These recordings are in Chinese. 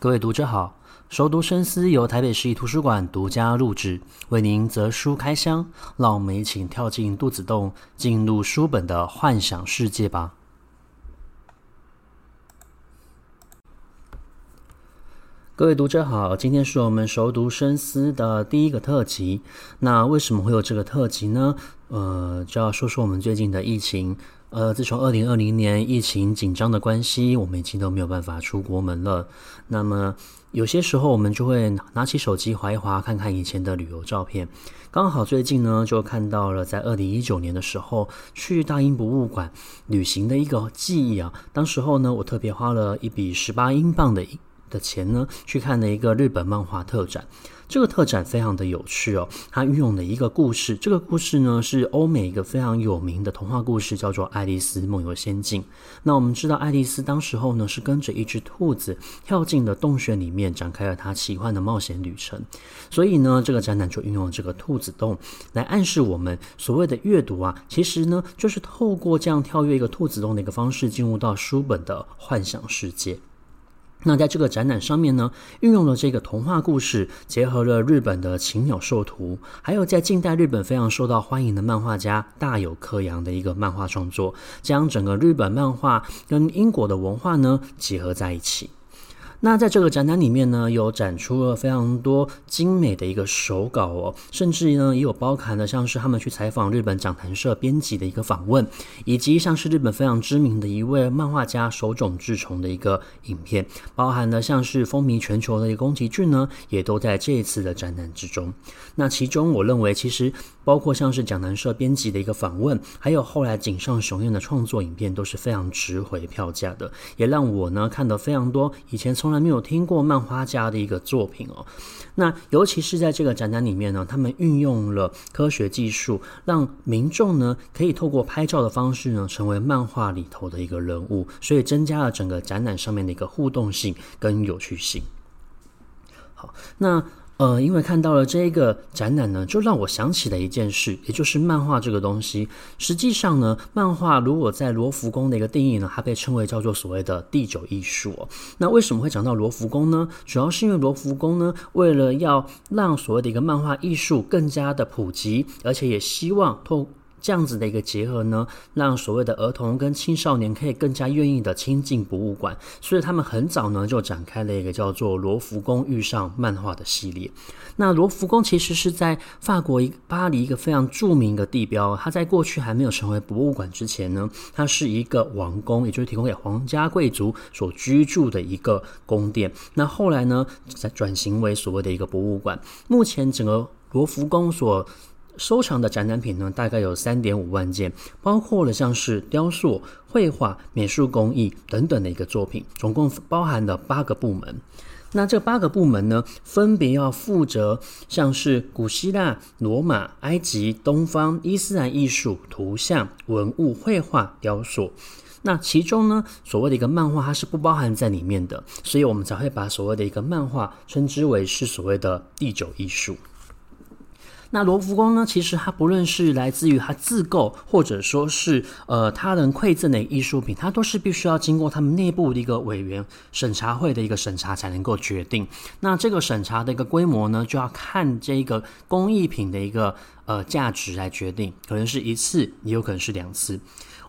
各位读者好，熟读深思由台北市立图书馆独家录制，为您择书开箱，让我们一起跳进肚子洞，进入书本的幻想世界吧。各位读者好，今天是我们熟读深思的第一个特辑。那为什么会有这个特辑呢？呃，就要说说我们最近的疫情。呃，自从二零二零年疫情紧张的关系，我们已经都没有办法出国门了。那么有些时候，我们就会拿起手机滑一滑，看看以前的旅游照片。刚好最近呢，就看到了在二零一九年的时候去大英博物馆旅行的一个记忆啊。当时候呢，我特别花了一笔十八英镑的的钱呢，去看了一个日本漫画特展。这个特展非常的有趣哦，它运用了一个故事，这个故事呢是欧美一个非常有名的童话故事，叫做《爱丽丝梦游仙境》。那我们知道，爱丽丝当时候呢是跟着一只兔子跳进了洞穴里面，展开了她奇幻的冒险旅程。所以呢，这个展览就运用了这个兔子洞来暗示我们，所谓的阅读啊，其实呢就是透过这样跳跃一个兔子洞的一个方式，进入到书本的幻想世界。那在这个展览上面呢，运用了这个童话故事，结合了日本的禽鸟兽图，还有在近代日本非常受到欢迎的漫画家大友克洋的一个漫画创作，将整个日本漫画跟英国的文化呢结合在一起。那在这个展览里面呢，有展出了非常多精美的一个手稿哦，甚至呢也有包含了像是他们去采访日本讲谈社编辑的一个访问，以及像是日本非常知名的一位漫画家手冢治虫的一个影片，包含了像是风靡全球的一个宫崎骏呢，也都在这一次的展览之中。那其中我认为，其实包括像是讲谈社编辑的一个访问，还有后来井上雄彦的创作影片，都是非常值回票价的，也让我呢看到非常多以前从从来没有听过漫画家的一个作品哦，那尤其是在这个展览里面呢，他们运用了科学技术，让民众呢可以透过拍照的方式呢，成为漫画里头的一个人物，所以增加了整个展览上面的一个互动性跟有趣性。好，那。呃，因为看到了这个展览呢，就让我想起了一件事，也就是漫画这个东西。实际上呢，漫画如果在罗浮宫的一个定义呢，它被称为叫做所谓的第九艺术。那为什么会讲到罗浮宫呢？主要是因为罗浮宫呢，为了要让所谓的一个漫画艺术更加的普及，而且也希望透。这样子的一个结合呢，让所谓的儿童跟青少年可以更加愿意的亲近博物馆，所以他们很早呢就展开了一个叫做“罗浮宫遇上漫画”的系列。那罗浮宫其实是在法国一巴黎一个非常著名的地标，它在过去还没有成为博物馆之前呢，它是一个王宫，也就是提供给皇家贵族所居住的一个宫殿。那后来呢，才转型为所谓的一个博物馆。目前整个罗浮宫所收藏的展览品呢，大概有三点五万件，包括了像是雕塑、绘画、美术工艺等等的一个作品，总共包含了八个部门。那这八个部门呢，分别要负责像是古希腊、罗马、埃及、东方、伊斯兰艺术、图像、文物、绘画、雕塑。那其中呢，所谓的一个漫画，它是不包含在里面的，所以我们才会把所谓的一个漫画称之为是所谓的第九艺术。那罗浮宫呢？其实它不论是来自于它自购，或者说是呃他人馈赠的艺术品，它都是必须要经过他们内部的一个委员审查会的一个审查才能够决定。那这个审查的一个规模呢，就要看这个工艺品的一个呃价值来决定，可能是一次，也有可能是两次。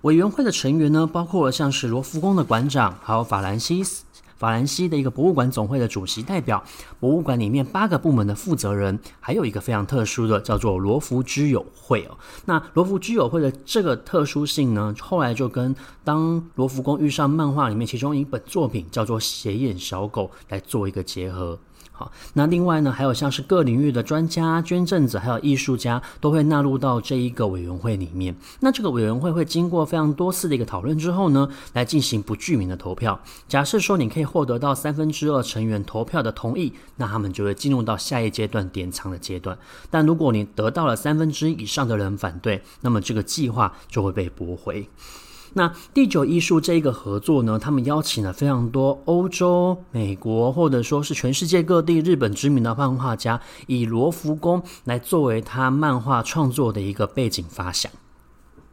委员会的成员呢，包括像是罗浮宫的馆长，还有法兰西斯。法兰西的一个博物馆总会的主席代表，博物馆里面八个部门的负责人，还有一个非常特殊的叫做罗浮居友会哦。那罗浮居友会的这个特殊性呢，后来就跟当罗浮宫遇上漫画里面其中一本作品叫做《斜眼小狗》来做一个结合。好那另外呢，还有像是各领域的专家、捐赠者，还有艺术家，都会纳入到这一个委员会里面。那这个委员会会经过非常多次的一个讨论之后呢，来进行不具名的投票。假设说你可以获得到三分之二成员投票的同意，那他们就会进入到下一阶段典藏的阶段。但如果你得到了三分之一以上的人反对，那么这个计划就会被驳回。那第九艺术这一个合作呢，他们邀请了非常多欧洲、美国，或者说是全世界各地日本知名的漫画家，以罗浮宫来作为他漫画创作的一个背景发想。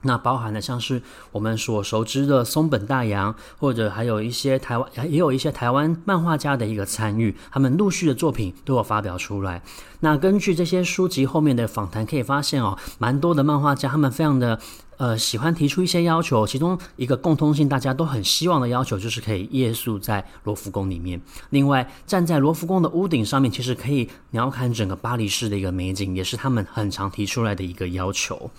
那包含了像是我们所熟知的松本大洋，或者还有一些台湾，也有一些台湾漫画家的一个参与，他们陆续的作品都有发表出来。那根据这些书籍后面的访谈可以发现哦，蛮多的漫画家他们非常的呃喜欢提出一些要求，其中一个共通性大家都很希望的要求就是可以夜宿在罗浮宫里面。另外，站在罗浮宫的屋顶上面，其实可以鸟瞰整个巴黎市的一个美景，也是他们很常提出来的一个要求。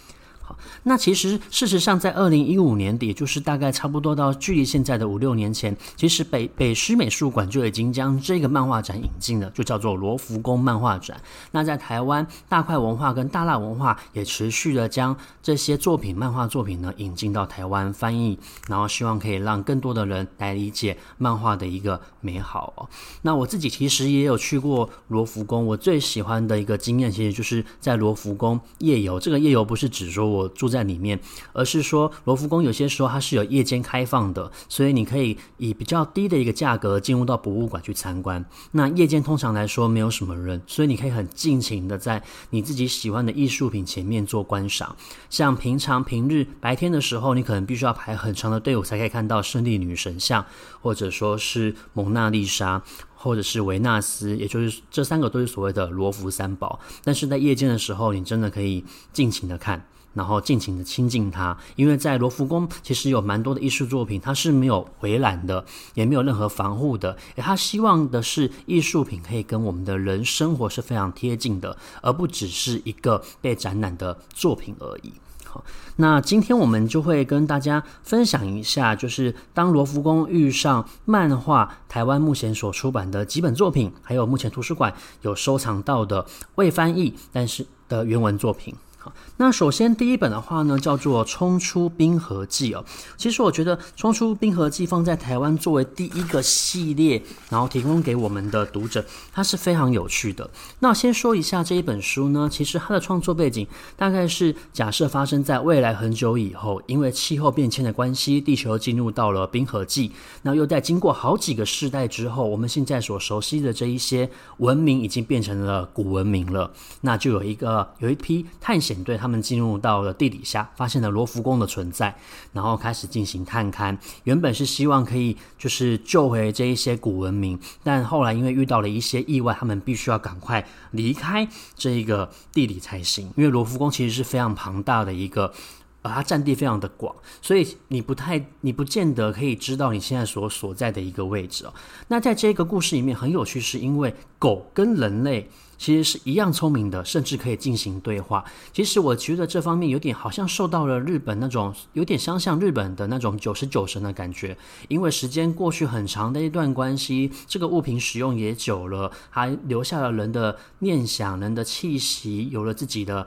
那其实，事实上，在二零一五年底，就是大概差不多到距离现在的五六年前，其实北北师美术馆就已经将这个漫画展引进了，就叫做罗浮宫漫画展。那在台湾，大块文化跟大辣文化也持续的将这些作品、漫画作品呢引进到台湾翻译，然后希望可以让更多的人来理解漫画的一个美好哦。那我自己其实也有去过罗浮宫，我最喜欢的一个经验，其实就是在罗浮宫夜游。这个夜游不是指说我。住在里面，而是说罗浮宫有些时候它是有夜间开放的，所以你可以以比较低的一个价格进入到博物馆去参观。那夜间通常来说没有什么人，所以你可以很尽情的在你自己喜欢的艺术品前面做观赏。像平常平日白天的时候，你可能必须要排很长的队伍才可以看到胜利女神像，或者说是蒙娜丽莎，或者是维纳斯，也就是这三个都是所谓的罗浮三宝。但是在夜间的时候，你真的可以尽情的看。然后尽情的亲近它，因为在罗浮宫其实有蛮多的艺术作品，它是没有围栏的，也没有任何防护的。他希望的是艺术品可以跟我们的人生活是非常贴近的，而不只是一个被展览的作品而已。好，那今天我们就会跟大家分享一下，就是当罗浮宫遇上漫画，台湾目前所出版的几本作品，还有目前图书馆有收藏到的未翻译但是的原文作品。好，那首先第一本的话呢，叫做《冲出冰河纪》哦。其实我觉得《冲出冰河纪》放在台湾作为第一个系列，然后提供给我们的读者，它是非常有趣的。那先说一下这一本书呢，其实它的创作背景大概是假设发生在未来很久以后，因为气候变迁的关系，地球进入到了冰河纪。那又在经过好几个世代之后，我们现在所熟悉的这一些文明已经变成了古文明了。那就有一个有一批探险。险队他们进入到了地底下，发现了罗浮宫的存在，然后开始进行探勘。原本是希望可以就是救回这一些古文明，但后来因为遇到了一些意外，他们必须要赶快离开这一个地理才行。因为罗浮宫其实是非常庞大的一个，呃，它占地非常的广，所以你不太你不见得可以知道你现在所所在的一个位置哦。那在这个故事里面很有趣，是因为狗跟人类。其实是一样聪明的，甚至可以进行对话。其实我觉得这方面有点好像受到了日本那种有点相像日本的那种九十九神的感觉，因为时间过去很长的一段关系，这个物品使用也久了，还留下了人的念想、人的气息，有了自己的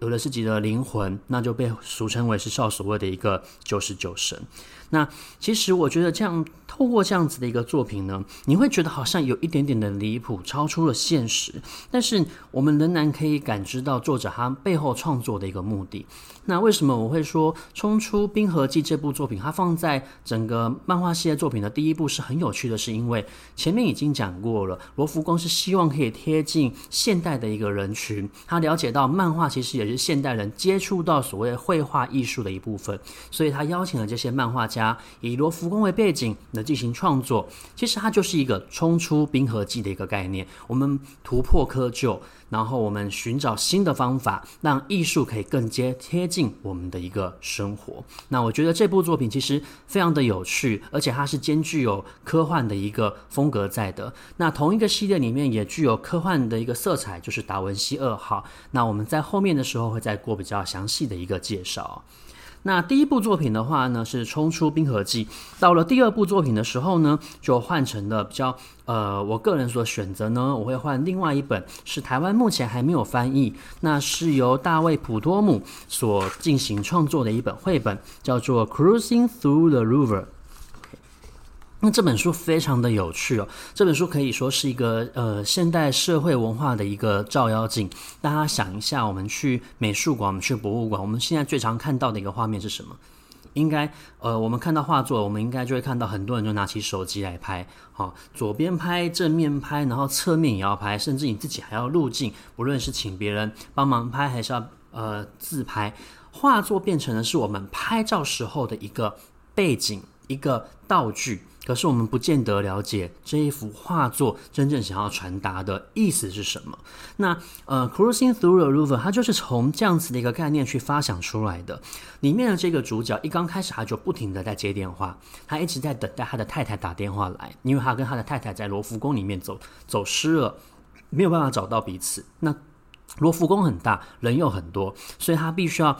有了自己的灵魂，那就被俗称为是少所谓的一个九十九神。那其实我觉得这样。透过这样子的一个作品呢，你会觉得好像有一点点的离谱，超出了现实。但是我们仍然可以感知到作者他背后创作的一个目的。那为什么我会说《冲出冰河纪》这部作品，它放在整个漫画系列作品的第一部是很有趣的？是因为前面已经讲过了，罗浮宫是希望可以贴近现代的一个人群，他了解到漫画其实也是现代人接触到所谓绘画艺术的一部分，所以他邀请了这些漫画家以罗浮宫为背景进行创作，其实它就是一个冲出冰河纪的一个概念。我们突破窠臼，然后我们寻找新的方法，让艺术可以更接贴近我们的一个生活。那我觉得这部作品其实非常的有趣，而且它是兼具有科幻的一个风格在的。那同一个系列里面也具有科幻的一个色彩，就是达文西二号。那我们在后面的时候会再过比较详细的一个介绍。那第一部作品的话呢，是冲出冰河季。到了第二部作品的时候呢，就换成了比较呃，我个人所选择呢，我会换另外一本，是台湾目前还没有翻译，那是由大卫普托姆所进行创作的一本绘本，叫做《Cruising Through the River》。那这本书非常的有趣哦，这本书可以说是一个呃现代社会文化的一个照妖镜。大家想一下，我们去美术馆，我们去博物馆，我们现在最常看到的一个画面是什么？应该呃，我们看到画作，我们应该就会看到很多人就拿起手机来拍，好、左边拍，正面拍，然后侧面也要拍，甚至你自己还要入镜，不论是请别人帮忙拍，还是要呃自拍。画作变成的是我们拍照时候的一个背景、一个道具。可是我们不见得了解这一幅画作真正想要传达的意思是什么。那呃，Cruising Through the Louvre，它就是从这样子的一个概念去发想出来的。里面的这个主角一刚开始他就不停的在接电话，他一直在等待他的太太打电话来，因为他跟他的太太在罗浮宫里面走走失了，没有办法找到彼此。那罗浮宫很大，人又很多，所以他必须要。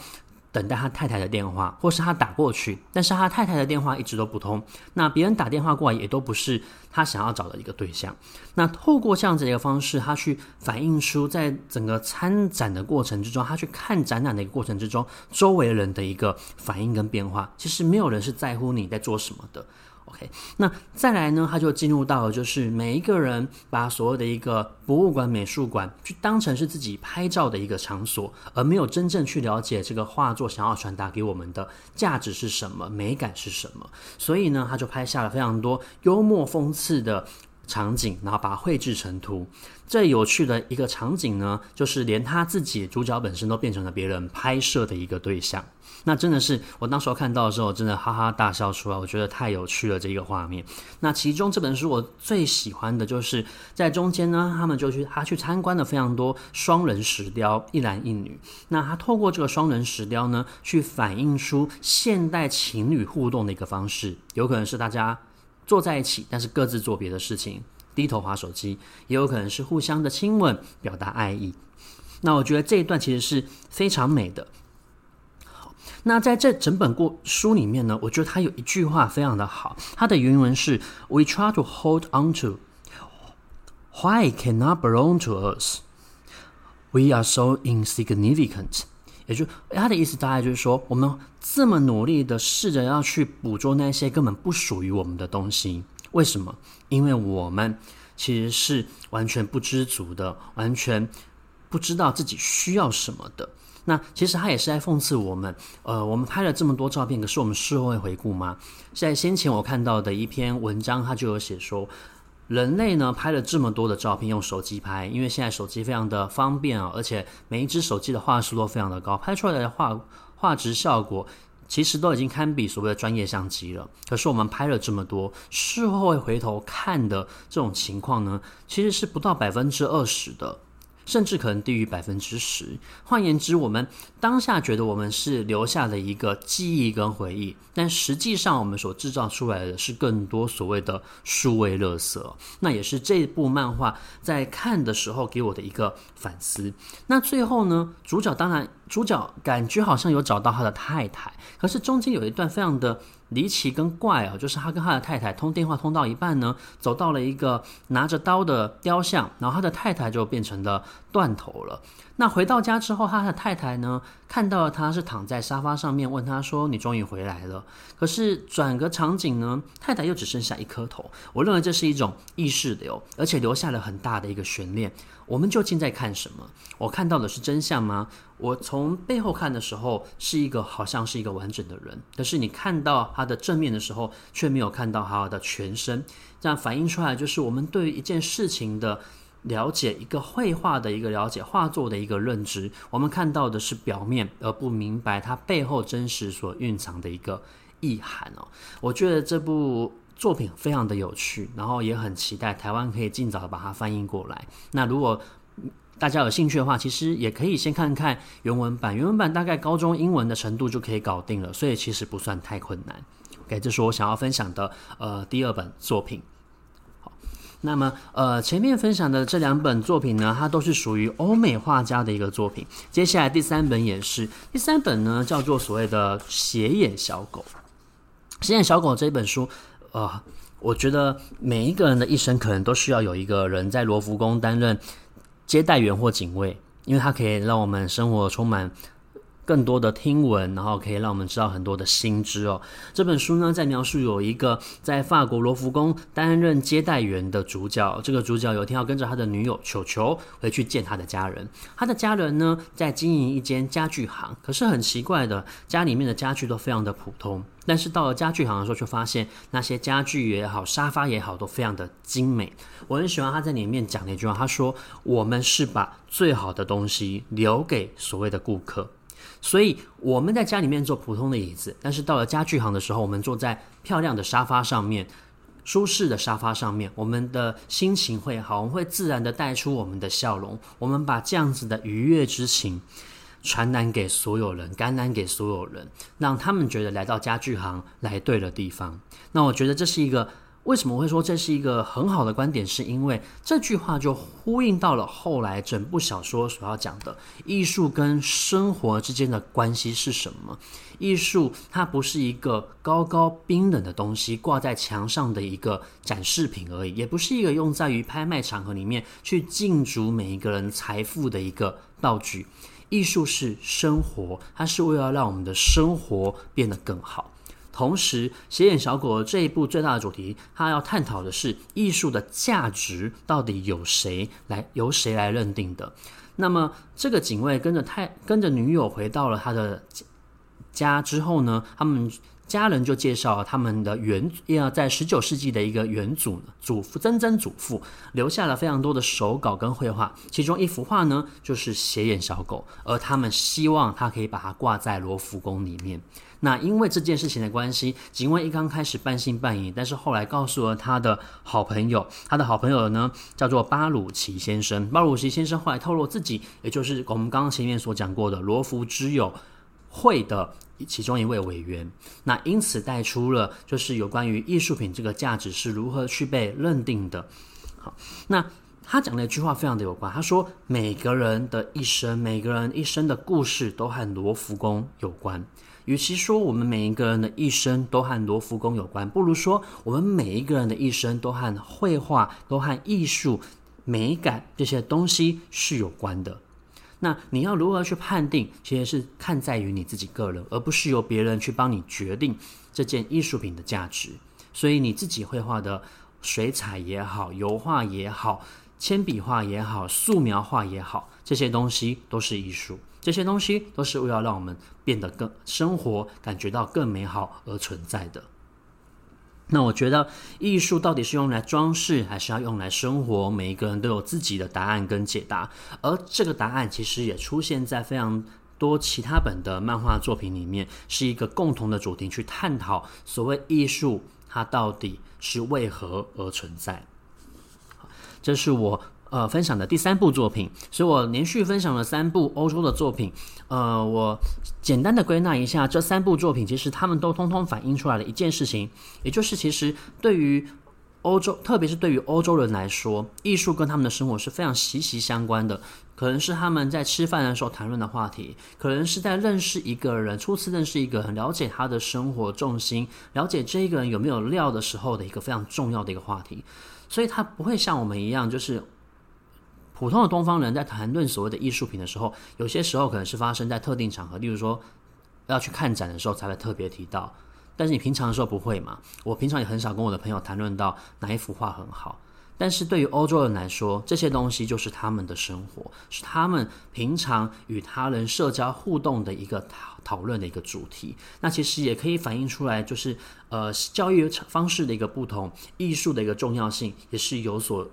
等待他太太的电话，或是他打过去，但是他太太的电话一直都不通。那别人打电话过来也都不是他想要找的一个对象。那透过这样子的一个方式，他去反映出在整个参展的过程之中，他去看展览的一个过程之中，周围人的一个反应跟变化。其实没有人是在乎你在做什么的。OK，那再来呢，他就进入到了，就是每一个人把所有的一个博物馆、美术馆去当成是自己拍照的一个场所，而没有真正去了解这个画作想要传达给我们的价值是什么、美感是什么。所以呢，他就拍下了非常多幽默讽刺的场景，然后把它绘制成图。最有趣的一个场景呢，就是连他自己主角本身都变成了别人拍摄的一个对象。那真的是我当时候看到的时候，真的哈哈大笑出来，我觉得太有趣了这个画面。那其中这本书我最喜欢的就是在中间呢，他们就去他去参观了非常多双人石雕，一男一女。那他透过这个双人石雕呢，去反映出现代情侣互动的一个方式，有可能是大家坐在一起，但是各自做别的事情。低头滑手机，也有可能是互相的亲吻，表达爱意。那我觉得这一段其实是非常美的。好，那在这整本过书里面呢，我觉得它有一句话非常的好，它的原文是 “We try to hold on to why cannot belong to us. We are so insignificant.” 也就它的意思大概就是说，我们这么努力的试着要去捕捉那些根本不属于我们的东西。为什么？因为我们其实是完全不知足的，完全不知道自己需要什么的。那其实他也是在讽刺我们。呃，我们拍了这么多照片，可是我们事后会回顾吗？在先前我看到的一篇文章，他就有写说，人类呢拍了这么多的照片，用手机拍，因为现在手机非常的方便啊，而且每一只手机的画质都非常的高，拍出来的画画质效果。其实都已经堪比所谓的专业相机了。可是我们拍了这么多，事后会回头看的这种情况呢，其实是不到百分之二十的。甚至可能低于百分之十。换言之，我们当下觉得我们是留下了一个记忆跟回忆，但实际上我们所制造出来的是更多所谓的数位垃圾。那也是这部漫画在看的时候给我的一个反思。那最后呢，主角当然，主角感觉好像有找到他的太太，可是中间有一段非常的。离奇跟怪啊，就是他跟他的太太通电话通到一半呢，走到了一个拿着刀的雕像，然后他的太太就变成了断头了。那回到家之后，他的太太呢，看到他是躺在沙发上面，问他说：“你终于回来了。”可是转个场景呢，太太又只剩下一颗头。我认为这是一种意识流，而且留下了很大的一个悬念。我们究竟在看什么？我看到的是真相吗？我从背后看的时候，是一个好像是一个完整的人，可是你看到他的正面的时候，却没有看到他的全身。这样反映出来，就是我们对于一件事情的。了解一个绘画的一个了解，画作的一个认知，我们看到的是表面，而不明白它背后真实所蕴藏的一个意涵哦。我觉得这部作品非常的有趣，然后也很期待台湾可以尽早的把它翻译过来。那如果大家有兴趣的话，其实也可以先看看原文版，原文版大概高中英文的程度就可以搞定了，所以其实不算太困难。OK，这是我想要分享的呃第二本作品。那么，呃，前面分享的这两本作品呢，它都是属于欧美画家的一个作品。接下来第三本也是，第三本呢叫做所谓的《斜眼小狗》。《斜眼小狗》这本书，呃，我觉得每一个人的一生可能都需要有一个人在罗浮宫担任接待员或警卫，因为它可以让我们生活充满。更多的听闻，然后可以让我们知道很多的新知哦。这本书呢，在描述有一个在法国罗浮宫担任接待员的主角。这个主角有一天要跟着他的女友球球回去见他的家人。他的家人呢，在经营一间家具行，可是很奇怪的，家里面的家具都非常的普通。但是到了家具行的时候，却发现那些家具也好，沙发也好，都非常的精美。我很喜欢他在里面讲的一句话，他说：“我们是把最好的东西留给所谓的顾客。”所以我们在家里面坐普通的椅子，但是到了家具行的时候，我们坐在漂亮的沙发上面，舒适的沙发上面，我们的心情会好，我们会自然的带出我们的笑容。我们把这样子的愉悦之情传染给所有人，感染给所有人，让他们觉得来到家具行来对了地方。那我觉得这是一个。为什么会说这是一个很好的观点？是因为这句话就呼应到了后来整部小说所要讲的艺术跟生活之间的关系是什么？艺术它不是一个高高冰冷的东西，挂在墙上的一个展示品而已，也不是一个用在于拍卖场合里面去竞逐每一个人财富的一个道具。艺术是生活，它是为了让我们的生活变得更好。同时，斜眼小狗这一部最大的主题，它要探讨的是艺术的价值到底由谁来由谁来认定的。那么，这个警卫跟着太跟着女友回到了他的家之后呢，他们。家人就介绍他们的原要在十九世纪的一个远祖祖父曾曾祖父留下了非常多的手稿跟绘画，其中一幅画呢就是斜眼小狗，而他们希望他可以把它挂在罗浮宫里面。那因为这件事情的关系，警卫一刚开始半信半疑，但是后来告诉了他的好朋友，他的好朋友呢叫做巴鲁奇先生。巴鲁奇先生后来透露自己，也就是我们刚刚前面所讲过的罗浮之友会的。其中一位委员，那因此带出了就是有关于艺术品这个价值是如何去被认定的。好，那他讲的一句话非常的有关，他说每个人的一生，每个人一生的故事都和罗浮宫有关。与其说我们每一个人的一生都和罗浮宫有关，不如说我们每一个人的一生都和绘画、都和艺术、美感这些东西是有关的。那你要如何去判定？其实是看在于你自己个人，而不是由别人去帮你决定这件艺术品的价值。所以你自己绘画的水彩也好，油画也好，铅笔画也好，素描画也好，这些东西都是艺术。这些东西都是为了让我们变得更生活，感觉到更美好而存在的。那我觉得艺术到底是用来装饰，还是要用来生活？每一个人都有自己的答案跟解答，而这个答案其实也出现在非常多其他本的漫画作品里面，是一个共同的主题，去探讨所谓艺术它到底是为何而存在。这是我。呃，分享的第三部作品，所以我连续分享了三部欧洲的作品。呃，我简单的归纳一下，这三部作品其实他们都通通反映出来了一件事情，也就是其实对于欧洲，特别是对于欧洲人来说，艺术跟他们的生活是非常息息相关的。可能是他们在吃饭的时候谈论的话题，可能是在认识一个人，初次认识一个人，了解他的生活重心，了解这一个人有没有料的时候的一个非常重要的一个话题。所以，他不会像我们一样，就是。普通的东方人在谈论所谓的艺术品的时候，有些时候可能是发生在特定场合，例如说要去看展的时候才会特别提到。但是你平常的时候不会嘛？我平常也很少跟我的朋友谈论到哪一幅画很好。但是对于欧洲人来说，这些东西就是他们的生活，是他们平常与他人社交互动的一个讨讨论的一个主题。那其实也可以反映出来，就是呃教育方式的一个不同，艺术的一个重要性也是有所。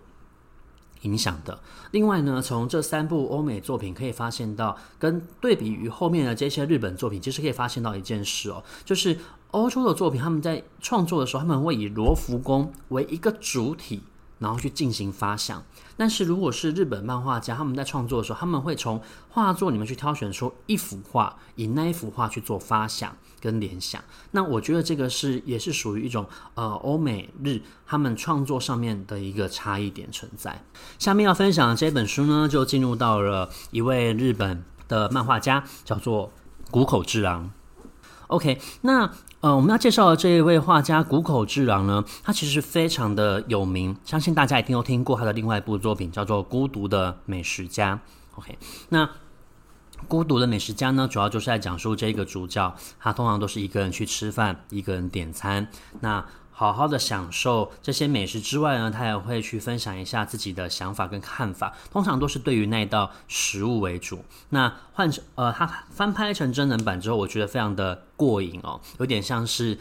影响的。另外呢，从这三部欧美作品可以发现到，跟对比于后面的这些日本作品，其实可以发现到一件事哦，就是欧洲的作品，他们在创作的时候，他们会以罗浮宫为一个主体。然后去进行发想，但是如果是日本漫画家，他们在创作的时候，他们会从画作里面去挑选出一幅画，以那一幅画去做发想跟联想。那我觉得这个是也是属于一种呃欧美日他们创作上面的一个差异点存在。下面要分享的这本书呢，就进入到了一位日本的漫画家，叫做谷口治郎。OK，那。呃，我们要介绍的这一位画家谷口治郎呢，他其实非常的有名，相信大家一定都听过他的另外一部作品，叫做《孤独的美食家》。OK，那《孤独的美食家》呢，主要就是在讲述这个主角，他通常都是一个人去吃饭，一个人点餐。那好好的享受这些美食之外呢，他也会去分享一下自己的想法跟看法，通常都是对于那一道食物为主。那换成呃，他翻拍成真人版之后，我觉得非常的过瘾哦，有点像是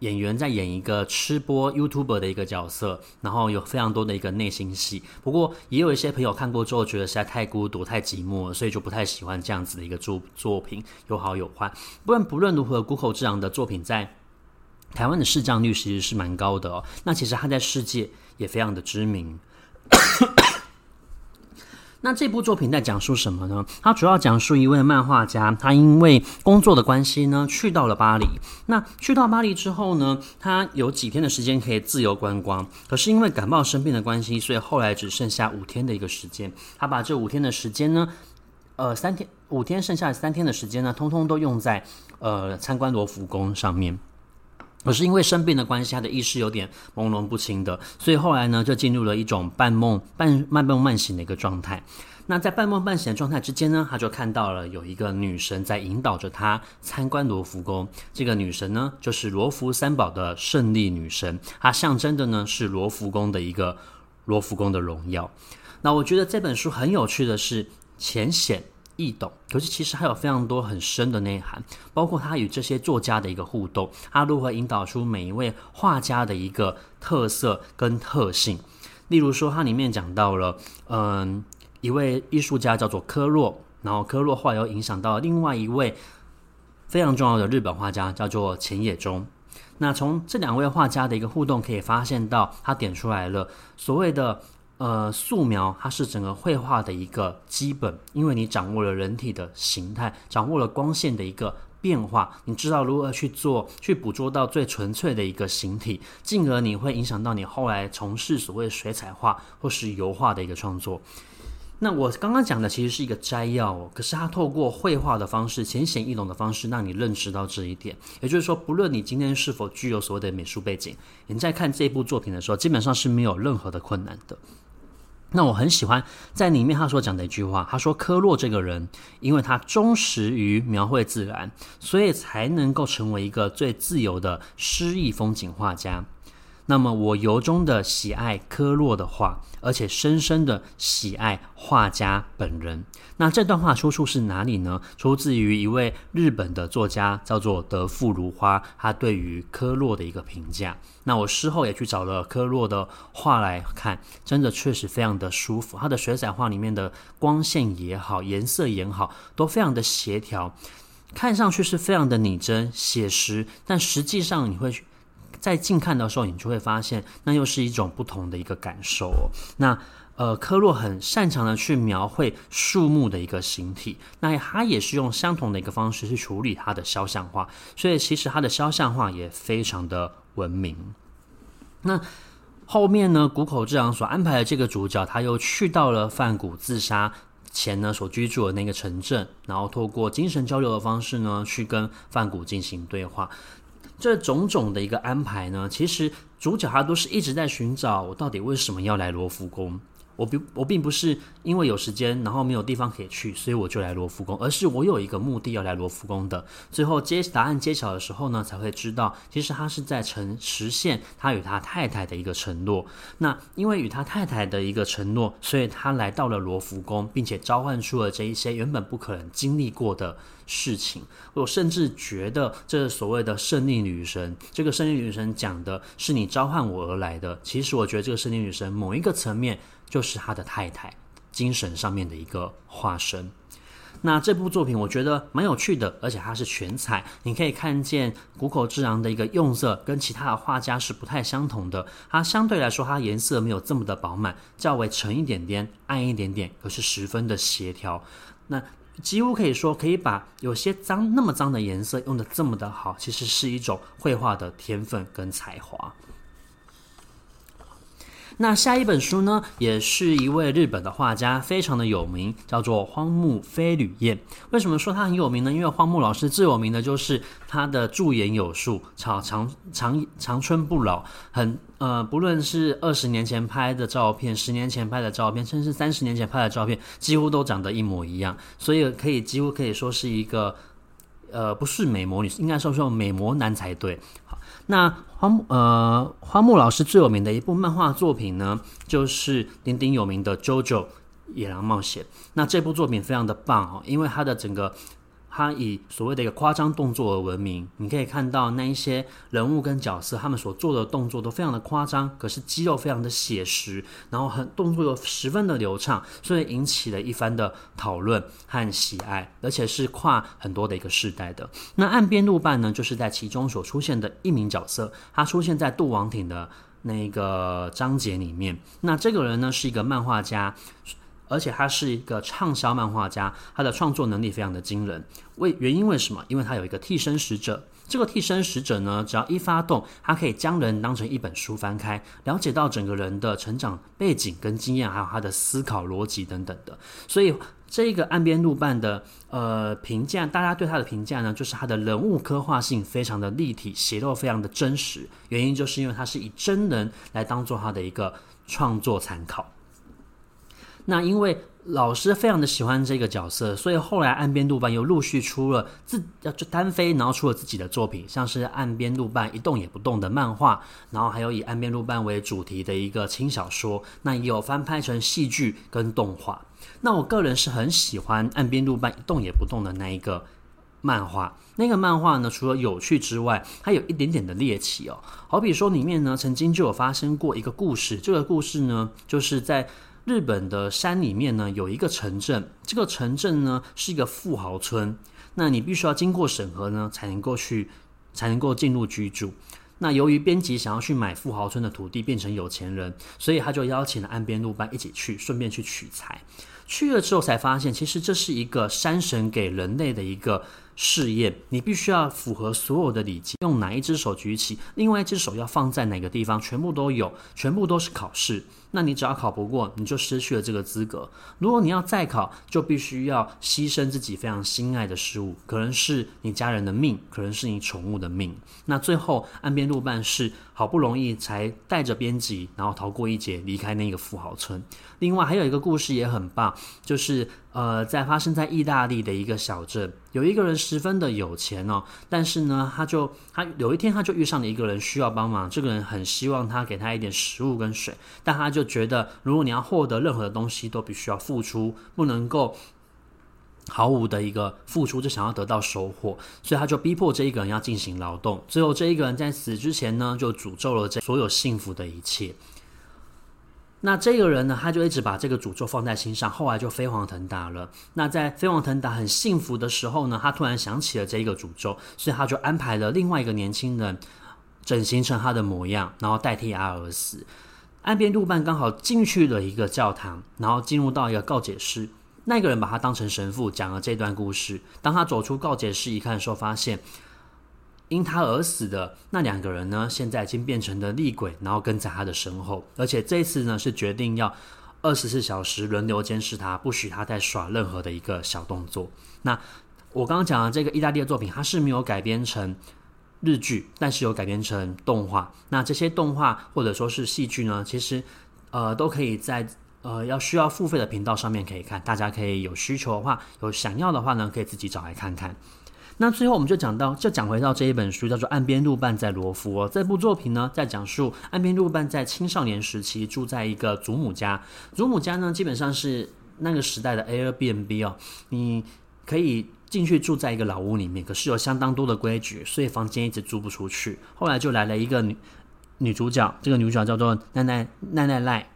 演员在演一个吃播 YouTuber 的一个角色，然后有非常多的一个内心戏。不过也有一些朋友看过之后觉得实在太孤独、太寂寞了，所以就不太喜欢这样子的一个作作品，有好有坏。不论不论如何，谷口治郎的作品在台湾的市占率其实是蛮高的哦。那其实他在世界也非常的知名。那这部作品在讲述什么呢？它主要讲述一位漫画家，他因为工作的关系呢，去到了巴黎。那去到巴黎之后呢，他有几天的时间可以自由观光。可是因为感冒生病的关系，所以后来只剩下五天的一个时间。他把这五天的时间呢，呃，三天五天剩下三天的时间呢，通通都用在呃参观罗浮宫上面。可是因为生病的关系，他的意识有点朦胧不清的，所以后来呢，就进入了一种半梦半半梦半醒的一个状态。那在半梦半醒的状态之间呢，他就看到了有一个女神在引导着他参观罗浮宫。这个女神呢，就是罗浮三宝的胜利女神，它象征的呢是罗浮宫的一个罗浮宫的荣耀。那我觉得这本书很有趣的是浅显。易懂，可是其实还有非常多很深的内涵，包括他与这些作家的一个互动，他如何引导出每一位画家的一个特色跟特性。例如说，它里面讲到了，嗯，一位艺术家叫做科洛，然后科洛后来又影响到另外一位非常重要的日本画家，叫做浅野忠。那从这两位画家的一个互动，可以发现到，他点出来了所谓的。呃，素描它是整个绘画的一个基本，因为你掌握了人体的形态，掌握了光线的一个变化，你知道如何去做，去捕捉到最纯粹的一个形体，进而你会影响到你后来从事所谓水彩画或是油画的一个创作。那我刚刚讲的其实是一个摘要哦，可是它透过绘画的方式，浅显易懂的方式，让你认识到这一点。也就是说，不论你今天是否具有所谓的美术背景，你在看这部作品的时候，基本上是没有任何的困难的。那我很喜欢在里面他所讲的一句话，他说科洛这个人，因为他忠实于描绘自然，所以才能够成为一个最自由的诗意风景画家。那么我由衷的喜爱科洛的画，而且深深的喜爱画家本人。那这段话出处是哪里呢？出自于一位日本的作家，叫做德富如花，他对于科洛的一个评价。那我事后也去找了科洛的画来看，真的确实非常的舒服。他的水彩画里面的光线也好，颜色也好，都非常的协调，看上去是非常的拟真写实，但实际上你会。在近看的时候，你就会发现，那又是一种不同的一个感受哦。那呃，科洛很擅长的去描绘树木的一个形体，那他也是用相同的一个方式去处理他的肖像画，所以其实他的肖像画也非常的闻名。那后面呢，谷口治郎所安排的这个主角，他又去到了范谷自杀前呢所居住的那个城镇，然后透过精神交流的方式呢，去跟范谷进行对话。这种种的一个安排呢，其实主角他都是一直在寻找我到底为什么要来罗浮宫。我并我并不是因为有时间，然后没有地方可以去，所以我就来罗浮宫，而是我有一个目的要来罗浮宫的。最后揭答案揭晓的时候呢，才会知道，其实他是在成实现他与他太太的一个承诺。那因为与他太太的一个承诺，所以他来到了罗浮宫，并且召唤出了这一些原本不可能经历过的事情。我甚至觉得，这所谓的胜利女神，这个胜利女神讲的是你召唤我而来的。其实我觉得这个胜利女神某一个层面。就是他的太太，精神上面的一个化身。那这部作品我觉得蛮有趣的，而且它是全彩，你可以看见谷口之郎的一个用色跟其他的画家是不太相同的。它相对来说，它颜色没有这么的饱满，较为沉一点点、暗一点点，可是十分的协调。那几乎可以说，可以把有些脏那么脏的颜色用得这么的好，其实是一种绘画的天分跟才华。那下一本书呢，也是一位日本的画家，非常的有名，叫做荒木飞吕彦。为什么说他很有名呢？因为荒木老师最有名的就是他的驻颜有术，长长长长春不老，很呃，不论是二十年前拍的照片，十年前拍的照片，甚至三十年前拍的照片，几乎都长得一模一样，所以可以几乎可以说是一个呃，不是美魔女，应该说说美魔男才对。那花木呃，花木老师最有名的一部漫画作品呢，就是鼎鼎有名的《JoJo 野狼冒险》。那这部作品非常的棒哦，因为它的整个他以所谓的一个夸张动作而闻名。你可以看到那一些人物跟角色，他们所做的动作都非常的夸张，可是肌肉非常的写实，然后很动作又十分的流畅，所以引起了一番的讨论和喜爱，而且是跨很多的一个世代的。那岸边露伴呢，就是在其中所出现的一名角色，他出现在渡王艇的那个章节里面。那这个人呢，是一个漫画家。而且他是一个畅销漫画家，他的创作能力非常的惊人。为原因为什么？因为他有一个替身使者。这个替身使者呢，只要一发动，他可以将人当成一本书翻开，了解到整个人的成长背景跟经验，还有他的思考逻辑等等的。所以这个岸边露伴的呃评价，大家对他的评价呢，就是他的人物刻画性非常的立体，写肉非常的真实。原因就是因为他是以真人来当做他的一个创作参考。那因为老师非常的喜欢这个角色，所以后来岸边露伴又陆续出了自要就单飞，然后出了自己的作品，像是岸边露伴一动也不动的漫画，然后还有以岸边露伴为主题的一个轻小说，那也有翻拍成戏剧跟动画。那我个人是很喜欢岸边露伴一动也不动的那一个漫画，那个漫画呢，除了有趣之外，它有一点点的猎奇哦。好比说里面呢，曾经就有发生过一个故事，这个故事呢，就是在。日本的山里面呢，有一个城镇，这个城镇呢是一个富豪村，那你必须要经过审核呢，才能够去，才能够进入居住。那由于编辑想要去买富豪村的土地，变成有钱人，所以他就邀请了岸边露伴一起去，顺便去取材。去了之后才发现，其实这是一个山神给人类的一个试验，你必须要符合所有的礼节，用哪一只手举起，另外一只手要放在哪个地方，全部都有，全部都是考试。那你只要考不过，你就失去了这个资格。如果你要再考，就必须要牺牲自己非常心爱的事物，可能是你家人的命，可能是你宠物的命。那最后岸边露伴是好不容易才带着编辑，然后逃过一劫，离开那个富豪村。另外还有一个故事也很棒，就是。呃，在发生在意大利的一个小镇，有一个人十分的有钱哦，但是呢，他就他有一天他就遇上了一个人需要帮忙，这个人很希望他给他一点食物跟水，但他就觉得如果你要获得任何的东西，都必须要付出，不能够毫无的一个付出就想要得到收获，所以他就逼迫这一个人要进行劳动，最后这一个人在死之前呢，就诅咒了这所有幸福的一切。那这个人呢，他就一直把这个诅咒放在心上，后来就飞黄腾达了。那在飞黄腾达很幸福的时候呢，他突然想起了这一个诅咒，所以他就安排了另外一个年轻人整形成他的模样，然后代替阿尔死。岸边路伴刚好进去了一个教堂，然后进入到一个告解室，那个人把他当成神父，讲了这段故事。当他走出告解室一看的时候，发现。因他而死的那两个人呢，现在已经变成了厉鬼，然后跟在他的身后，而且这一次呢是决定要二十四小时轮流监视他，不许他再耍任何的一个小动作。那我刚刚讲的这个意大利的作品，它是没有改编成日剧，但是有改编成动画。那这些动画或者说是戏剧呢，其实呃都可以在呃要需要付费的频道上面可以看，大家可以有需求的话，有想要的话呢，可以自己找来看看。那最后我们就讲到，就讲回到这一本书，叫做《岸边露伴在罗浮》哦。这部作品呢，在讲述岸边露伴在青少年时期住在一个祖母家。祖母家呢，基本上是那个时代的 Airbnb 哦，你可以进去住在一个老屋里面，可是有相当多的规矩，所以房间一直租不出去。后来就来了一个女女主角，这个女主角叫做奈奈奈奈奈。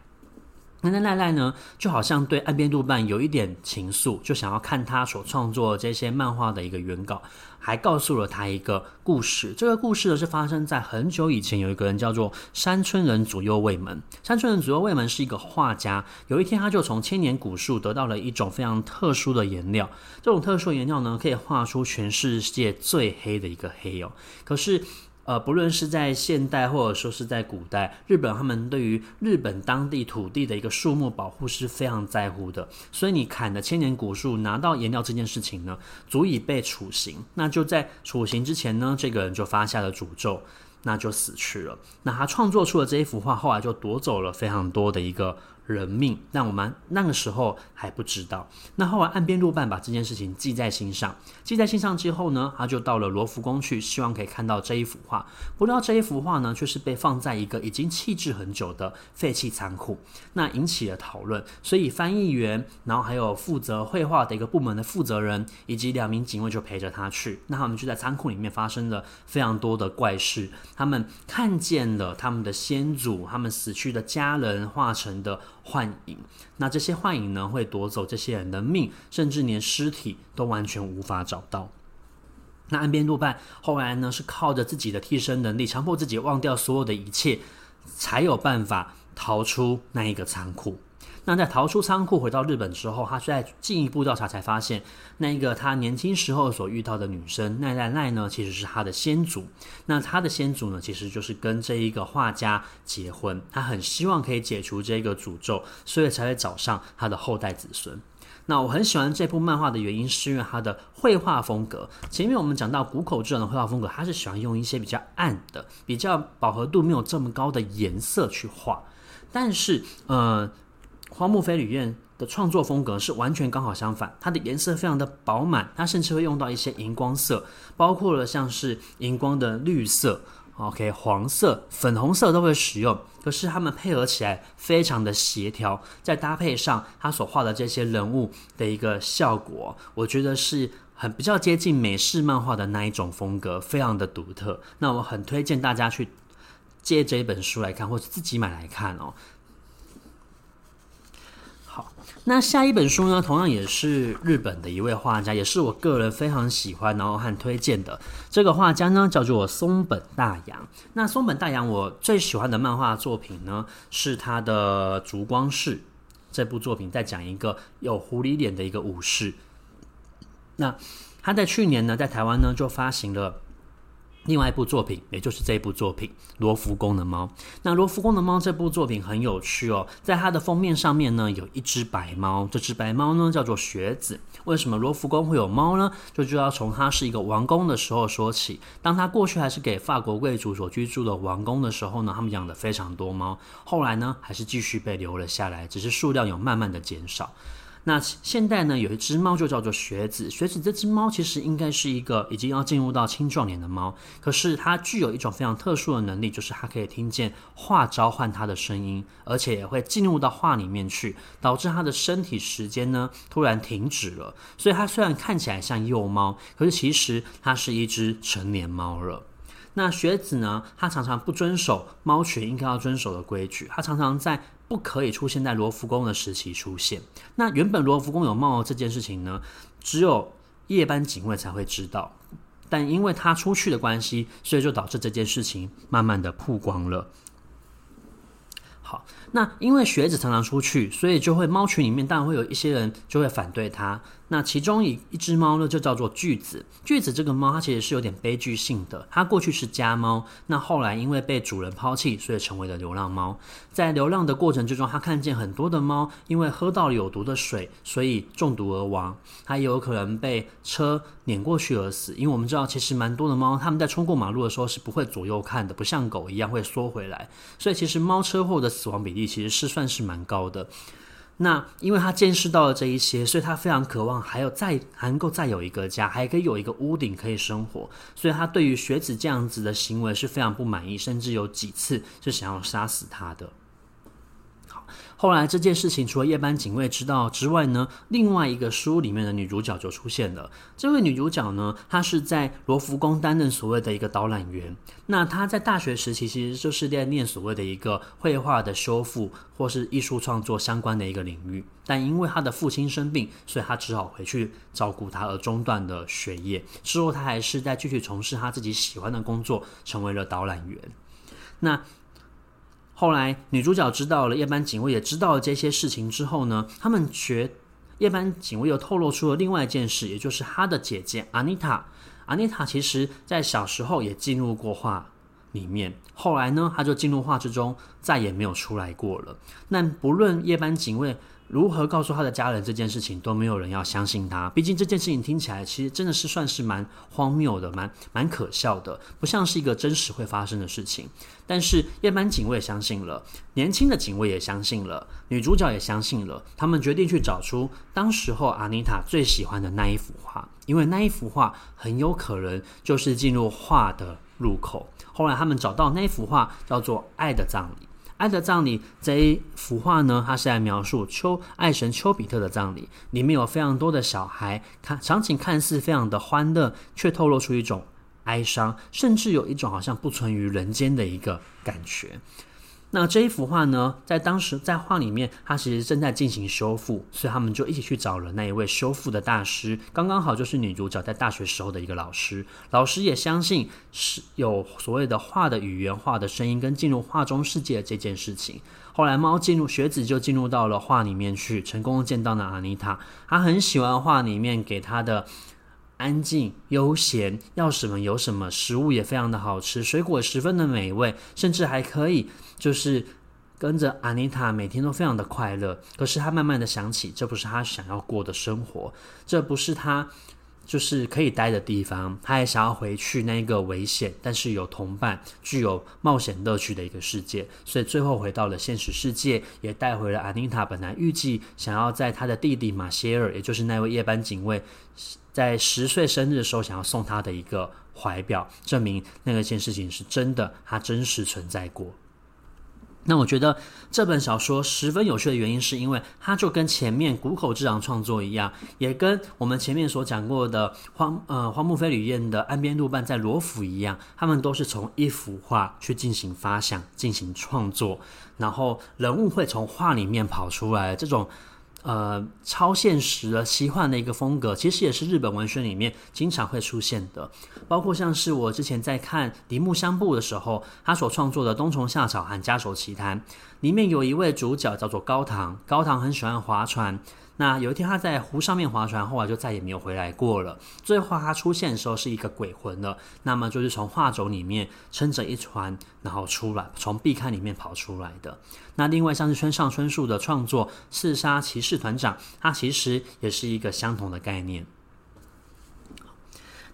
那那赖赖呢，就好像对岸边露伴有一点情愫，就想要看他所创作这些漫画的一个原稿，还告诉了他一个故事。这个故事呢是发生在很久以前，有一个人叫做山村人左右卫门。山村人左右卫门是一个画家，有一天他就从千年古树得到了一种非常特殊的颜料，这种特殊颜料呢可以画出全世界最黑的一个黑哦。可是。呃，不论是在现代或者说是在古代，日本他们对于日本当地土地的一个树木保护是非常在乎的。所以你砍了千年古树拿到颜料这件事情呢，足以被处刑。那就在处刑之前呢，这个人就发下了诅咒，那就死去了。那他创作出了这一幅画，后来就夺走了非常多的一个人命，但我们那个时候还不知道。那后来岸边露伴把这件事情记在心上，记在心上之后呢，他就到了罗浮宫去，希望可以看到这一幅画。不料这一幅画呢，却是被放在一个已经弃置很久的废弃仓库，那引起了讨论。所以翻译员，然后还有负责绘画的一个部门的负责人，以及两名警卫就陪着他去。那他们就在仓库里面发生了非常多的怪事，他们看见了他们的先祖，他们死去的家人化成的幻影，那这些幻影呢，会夺走这些人的命，甚至连尸体都完全无法找到。那岸边露伴后来呢，是靠着自己的替身能力，强迫自己忘掉所有的一切，才有办法逃出那一个仓库。那在逃出仓库回到日本之后，他在进一步调查才发现，那一个他年轻时候所遇到的女生奈奈奈呢，其实是他的先祖。那他的先祖呢，其实就是跟这一个画家结婚，他很希望可以解除这个诅咒，所以才会找上他的后代子孙。那我很喜欢这部漫画的原因，是因为它的绘画风格。前面我们讲到谷口治郎的绘画风格，他是喜欢用一些比较暗的、比较饱和度没有这么高的颜色去画，但是呃。荒木飞旅院的创作风格是完全刚好相反，它的颜色非常的饱满，它甚至会用到一些荧光色，包括了像是荧光的绿色、OK 黄色、粉红色都会使用。可是它们配合起来非常的协调，再搭配上他所画的这些人物的一个效果，我觉得是很比较接近美式漫画的那一种风格，非常的独特。那我很推荐大家去借这一本书来看，或者自己买来看哦。那下一本书呢，同样也是日本的一位画家，也是我个人非常喜欢，然后很推荐的。这个画家呢，叫做松本大洋。那松本大洋，我最喜欢的漫画作品呢，是他的《烛光室》这部作品，在讲一个有狐狸脸的一个武士。那他在去年呢，在台湾呢，就发行了。另外一部作品，也就是这一部作品《罗浮宫的猫》。那《罗浮宫的猫》这部作品很有趣哦，在它的封面上面呢，有一只白猫。这只白猫呢，叫做雪子。为什么罗浮宫会有猫呢？就就要从它是一个王宫的时候说起。当它过去还是给法国贵族所居住的王宫的时候呢，他们养了非常多猫。后来呢，还是继续被留了下来，只是数量有慢慢的减少。那现代呢，有一只猫就叫做雪子。雪子这只猫其实应该是一个已经要进入到青壮年的猫，可是它具有一种非常特殊的能力，就是它可以听见画召唤它的声音，而且也会进入到画里面去，导致它的身体时间呢突然停止了。所以它虽然看起来像幼猫，可是其实它是一只成年猫了。那学子呢，它常常不遵守猫群应该要遵守的规矩，它常常在。不可以出现在罗浮宫的时期出现。那原本罗浮宫有帽这件事情呢，只有夜班警卫才会知道。但因为他出去的关系，所以就导致这件事情慢慢的曝光了。好，那因为雪子常常出去，所以就会猫群里面当然会有一些人就会反对他。那其中一一只猫呢，就叫做巨子。巨子这个猫，它其实是有点悲剧性的。它过去是家猫，那后来因为被主人抛弃，所以成为了流浪猫。在流浪的过程之中，它看见很多的猫因为喝到了有毒的水，所以中毒而亡。它也有可能被车碾过去而死。因为我们知道，其实蛮多的猫，它们在冲过马路的时候是不会左右看的，不像狗一样会缩回来。所以其实猫车祸的死亡比其实是算是蛮高的。那因为他见识到了这一些，所以他非常渴望还有再还能够再有一个家，还可以有一个屋顶可以生活，所以他对于学子这样子的行为是非常不满意，甚至有几次是想要杀死他的。后来这件事情除了夜班警卫知道之外呢，另外一个书里面的女主角就出现了。这位女主角呢，她是在罗浮宫担任所谓的一个导览员。那她在大学时期其实就是在念所谓的一个绘画的修复或是艺术创作相关的一个领域。但因为她的父亲生病，所以她只好回去照顾他而中断了学业。之后她还是在继续从事她自己喜欢的工作，成为了导览员。那。后来，女主角知道了，夜班警卫也知道了这些事情之后呢，他们觉夜班警卫又透露出了另外一件事，也就是他的姐姐阿妮塔。阿妮塔其实在小时候也进入过画里面。后来呢，他就进入画之中，再也没有出来过了。那不论夜班警卫。如何告诉他的家人这件事情，都没有人要相信他。毕竟这件事情听起来其实真的是算是蛮荒谬的，蛮蛮可笑的，不像是一个真实会发生的事情。但是夜班警卫相信了，年轻的警卫也相信了，女主角也相信了。他们决定去找出当时候阿妮塔最喜欢的那一幅画，因为那一幅画很有可能就是进入画的入口。后来他们找到那一幅画，叫做《爱的葬礼》。《爱的葬礼》这一幅画呢，它是来描述丘爱神丘比特的葬礼，里面有非常多的小孩，看场景看似非常的欢乐，却透露出一种哀伤，甚至有一种好像不存于人间的一个感觉。那这一幅画呢，在当时在画里面，它其实正在进行修复，所以他们就一起去找了那一位修复的大师，刚刚好就是女主角在大学时候的一个老师。老师也相信是有所谓的画的语言、画的声音跟进入画中世界的这件事情。后来猫进入学子就进入到了画里面去，成功见到了阿妮塔。他很喜欢画里面给他的。安静悠闲，要什么有什么，食物也非常的好吃，水果十分的美味，甚至还可以就是跟着阿妮塔每天都非常的快乐。可是他慢慢的想起，这不是他想要过的生活，这不是他就是可以待的地方。他也想要回去那个危险，但是有同伴、具有冒险乐趣的一个世界。所以最后回到了现实世界，也带回了阿妮塔本来预计想要在他的弟弟马歇尔，也就是那位夜班警卫。在十岁生日的时候，想要送他的一个怀表，证明那个件事情是真的，它真实存在过。那我觉得这本小说十分有趣的原因，是因为它就跟前面谷口治郎创作一样，也跟我们前面所讲过的荒呃荒木飞吕彦的岸边露伴在罗浮一样，他们都是从一幅画去进行发想、进行创作，然后人物会从画里面跑出来，这种。呃，超现实的奇幻的一个风格，其实也是日本文学里面经常会出现的。包括像是我之前在看铃木香布的时候，他所创作的《冬虫夏草》和《家守奇谈》，里面有一位主角叫做高堂，高堂很喜欢划船。那有一天他在湖上面划船，后来就再也没有回来过了。最后他出现的时候是一个鬼魂了，那么就是从画轴里面撑着一船，然后出来，从壁龛里面跑出来的。那另外像是村上春树的创作《刺杀骑士团长》，他其实也是一个相同的概念。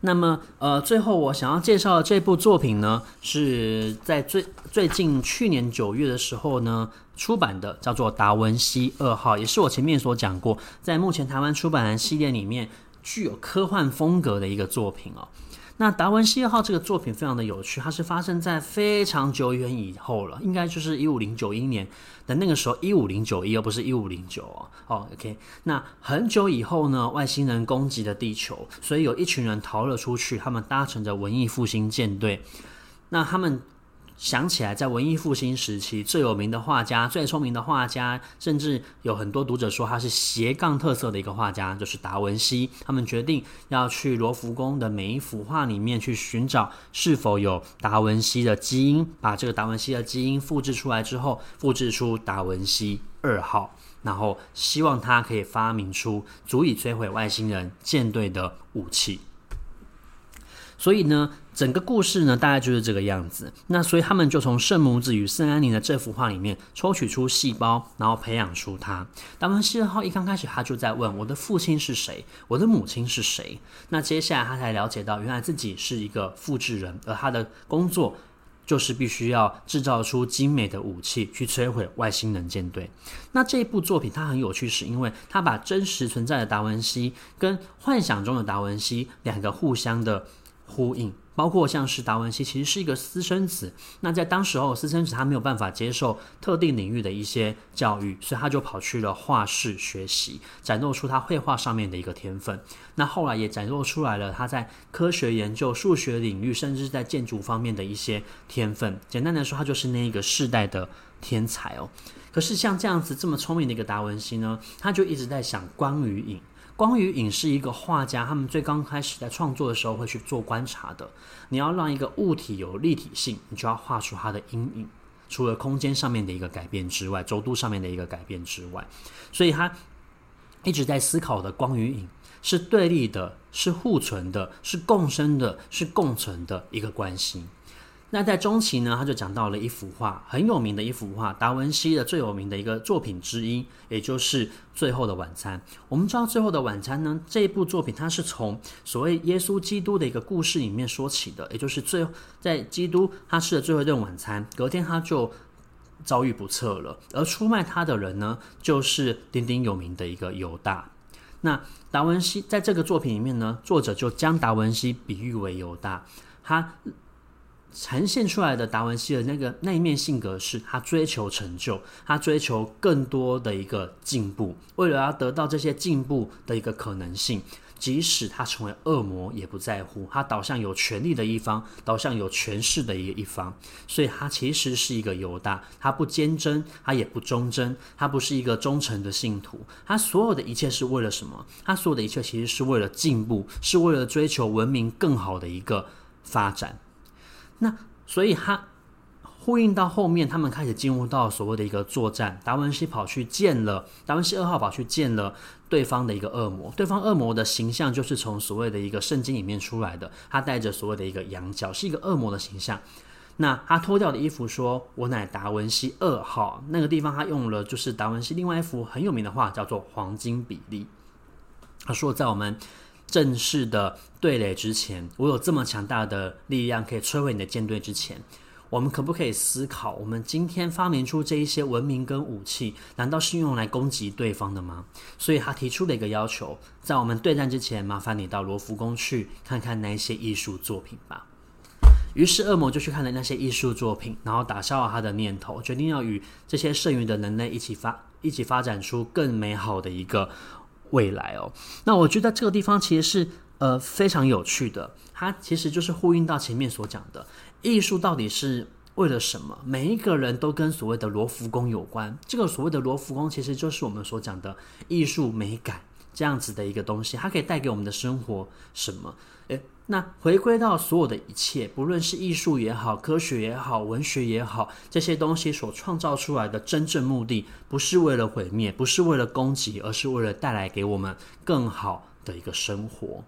那么，呃，最后我想要介绍的这部作品呢，是在最最近去年九月的时候呢出版的，叫做《达文西二号》，也是我前面所讲过，在目前台湾出版的系列里面具有科幻风格的一个作品哦。那达文西二号这个作品非常的有趣，它是发生在非常久远以后了，应该就是一五零九一年但那个时候，一五零九一，而不是一五零九哦。哦，OK，那很久以后呢，外星人攻击了地球，所以有一群人逃了出去，他们搭乘着文艺复兴舰队，那他们。想起来，在文艺复兴时期，最有名的画家、最聪明的画家，甚至有很多读者说他是斜杠特色的一个画家，就是达文西。他们决定要去罗浮宫的每一幅画里面去寻找是否有达文西的基因，把这个达文西的基因复制出来之后，复制出达文西二号，然后希望他可以发明出足以摧毁外星人舰队的武器。所以呢，整个故事呢，大概就是这个样子。那所以他们就从圣母子与圣安妮的这幅画里面抽取出细胞，然后培养出他。达文西二号一刚开始，他就在问我的父亲是谁，我的母亲是谁。那接下来他才了解到，原来自己是一个复制人，而他的工作就是必须要制造出精美的武器去摧毁外星人舰队。那这一部作品它很有趣，是因为它把真实存在的达文西跟幻想中的达文西两个互相的。呼应，包括像是达文西其实是一个私生子，那在当时候私生子他没有办法接受特定领域的一些教育，所以他就跑去了画室学习，展露出他绘画上面的一个天分。那后来也展露出来了他在科学研究、数学领域，甚至在建筑方面的一些天分。简单来说，他就是那一个世代的天才哦。可是像这样子这么聪明的一个达文西呢，他就一直在想光与影。光与影是一个画家，他们最刚开始在创作的时候会去做观察的。你要让一个物体有立体性，你就要画出它的阴影。除了空间上面的一个改变之外，轴度上面的一个改变之外，所以他一直在思考的光与影是对立的，是互存的，是共生的，是共存的一个关系。那在中期呢，他就讲到了一幅画，很有名的一幅画，达文西的最有名的一个作品之一，也就是《最后的晚餐》。我们知道《最后的晚餐》呢，这一部作品它是从所谓耶稣基督的一个故事里面说起的，也就是最在基督他吃了最后一顿晚餐，隔天他就遭遇不测了，而出卖他的人呢，就是鼎鼎有名的一个犹大。那达文西在这个作品里面呢，作者就将达文西比喻为犹大，他。呈现出来的达文西的那个那一面性格是，他追求成就，他追求更多的一个进步，为了要得到这些进步的一个可能性，即使他成为恶魔也不在乎，他倒向有权力的一方，倒向有权势的一个一方，所以他其实是一个犹大，他不坚贞，他也不忠贞，他不是一个忠诚的信徒，他所有的一切是为了什么？他所有的一切其实是为了进步，是为了追求文明更好的一个发展。那所以他呼应到后面，他们开始进入到所谓的一个作战。达文西跑去见了达文西二号，跑去见了对方的一个恶魔。对方恶魔的形象就是从所谓的一个圣经里面出来的，他带着所谓的一个羊角，是一个恶魔的形象。那他脱掉的衣服说：“我乃达文西二号。”那个地方他用了就是达文西另外一幅很有名的画，叫做《黄金比例》。他说在我们。正式的对垒之前，我有这么强大的力量可以摧毁你的舰队之前，我们可不可以思考，我们今天发明出这一些文明跟武器，难道是用来攻击对方的吗？所以他提出了一个要求，在我们对战之前，麻烦你到罗浮宫去看看那些艺术作品吧。于是恶魔就去看了那些艺术作品，然后打消了他的念头，决定要与这些剩余的人类一起发一起发展出更美好的一个。未来哦，那我觉得这个地方其实是呃非常有趣的，它其实就是呼应到前面所讲的艺术到底是为了什么？每一个人都跟所谓的罗浮宫有关，这个所谓的罗浮宫其实就是我们所讲的艺术美感这样子的一个东西，它可以带给我们的生活什么？那回归到所有的一切，不论是艺术也好，科学也好，文学也好，这些东西所创造出来的真正目的，不是为了毁灭，不是为了攻击，而是为了带来给我们更好的一个生活。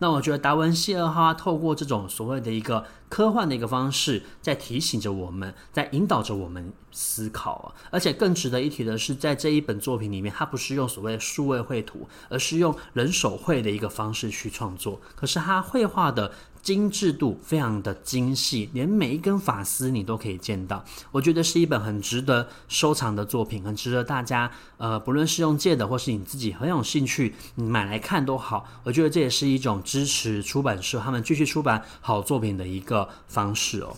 那我觉得达文西二号透过这种所谓的一个科幻的一个方式，在提醒着我们，在引导着我们思考。而且更值得一提的是，在这一本作品里面，它不是用所谓数位绘图，而是用人手绘的一个方式去创作。可是它绘画的。精致度非常的精细，连每一根发丝你都可以见到。我觉得是一本很值得收藏的作品，很值得大家呃，不论是用借的，或是你自己很有兴趣，买来看都好。我觉得这也是一种支持出版社他们继续出版好作品的一个方式哦。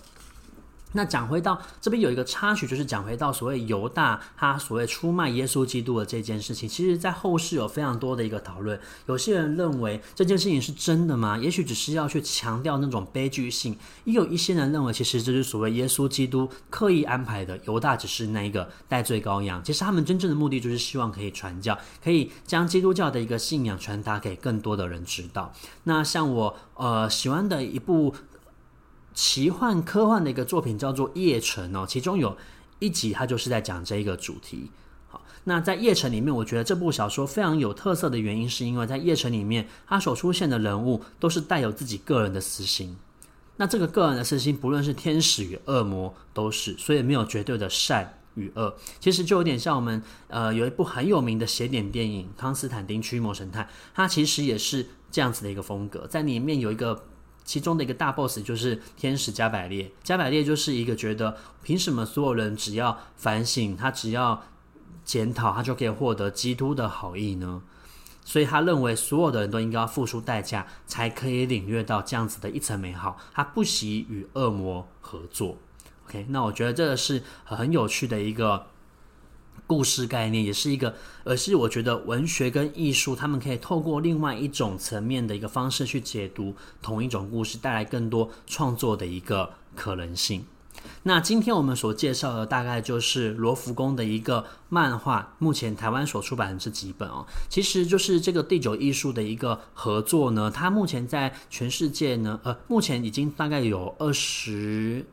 那讲回到这边有一个插曲，就是讲回到所谓犹大他所谓出卖耶稣基督的这件事情，其实在后世有非常多的一个讨论。有些人认为这件事情是真的吗？也许只是要去强调那种悲剧性。也有一些人认为，其实这是所谓耶稣基督刻意安排的，犹大只是那一个代罪羔羊。其实他们真正的目的就是希望可以传教，可以将基督教的一个信仰传达给更多的人知道。那像我呃喜欢的一部。奇幻科幻的一个作品叫做《夜城》哦，其中有一集它就是在讲这一个主题。好，那在《夜城》里面，我觉得这部小说非常有特色的原因，是因为在《夜城》里面，它所出现的人物都是带有自己个人的私心。那这个个人的私心，不论是天使与恶魔都是，所以没有绝对的善与恶。其实就有点像我们呃有一部很有名的邪典电影《康斯坦丁驱魔神探》，它其实也是这样子的一个风格，在里面有一个。其中的一个大 boss 就是天使加百列，加百列就是一个觉得凭什么所有人只要反省，他只要检讨，他就可以获得基督的好意呢？所以他认为所有的人都应该要付出代价，才可以领略到这样子的一层美好。他不惜与恶魔合作。OK，那我觉得这个是很有趣的一个。故事概念也是一个，而是我觉得文学跟艺术，他们可以透过另外一种层面的一个方式去解读同一种故事，带来更多创作的一个可能性。那今天我们所介绍的大概就是罗浮宫的一个漫画，目前台湾所出版的这几本哦，其实就是这个第九艺术的一个合作呢。它目前在全世界呢，呃，目前已经大概有二十。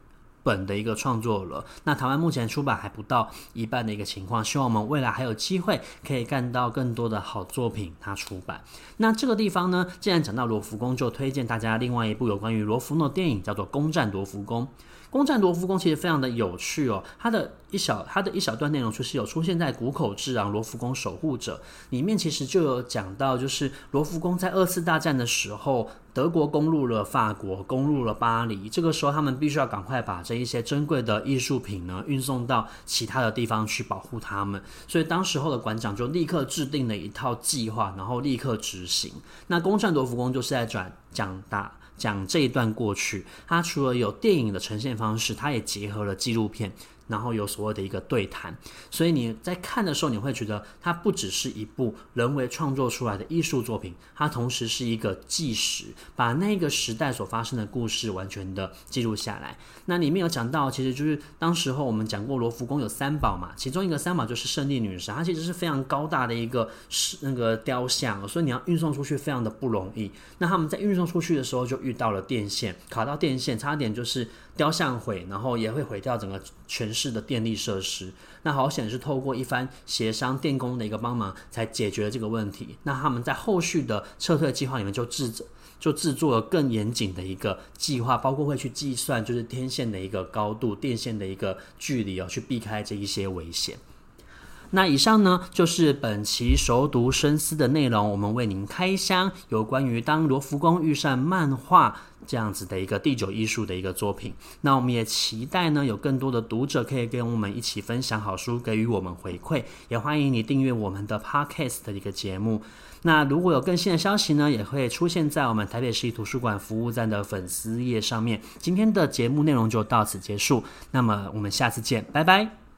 本的一个创作了，那台湾目前出版还不到一半的一个情况，希望我们未来还有机会可以看到更多的好作品它出版。那这个地方呢，既然讲到罗浮宫，就推荐大家另外一部有关于罗浮诺电影，叫做《攻占罗浮宫》。攻占罗浮宫其实非常的有趣哦，它的一小它的一小段内容就是有出现在谷口智郎《罗浮宫守护者》里面，其实就有讲到，就是罗浮宫在二次大战的时候，德国攻入了法国，攻入了巴黎，这个时候他们必须要赶快把这一些珍贵的艺术品呢运送到其他的地方去保护他们，所以当时候的馆长就立刻制定了一套计划，然后立刻执行。那攻占罗浮宫就是在转讲大。讲这一段过去，它除了有电影的呈现方式，它也结合了纪录片。然后有所谓的一个对谈，所以你在看的时候，你会觉得它不只是一部人为创作出来的艺术作品，它同时是一个纪实，把那个时代所发生的故事完全的记录下来。那里面有讲到，其实就是当时候我们讲过罗浮宫有三宝嘛，其中一个三宝就是胜利女神，它其实是非常高大的一个是那个雕像，所以你要运送出去非常的不容易。那他们在运送出去的时候就遇到了电线，卡到电线，差点就是。雕像毁，然后也会毁掉整个全市的电力设施。那好险是透过一番协商，电工的一个帮忙，才解决了这个问题。那他们在后续的撤退计划里面就制就制作了更严谨的一个计划，包括会去计算就是天线的一个高度、电线的一个距离哦，去避开这一些危险。那以上呢，就是本期熟读深思的内容。我们为您开箱有关于当罗浮宫遇上漫画这样子的一个第九艺术的一个作品。那我们也期待呢，有更多的读者可以跟我们一起分享好书，给予我们回馈。也欢迎你订阅我们的 Podcast 的一个节目。那如果有更新的消息呢，也会出现在我们台北市图书馆服务站的粉丝页上面。今天的节目内容就到此结束，那么我们下次见，拜拜。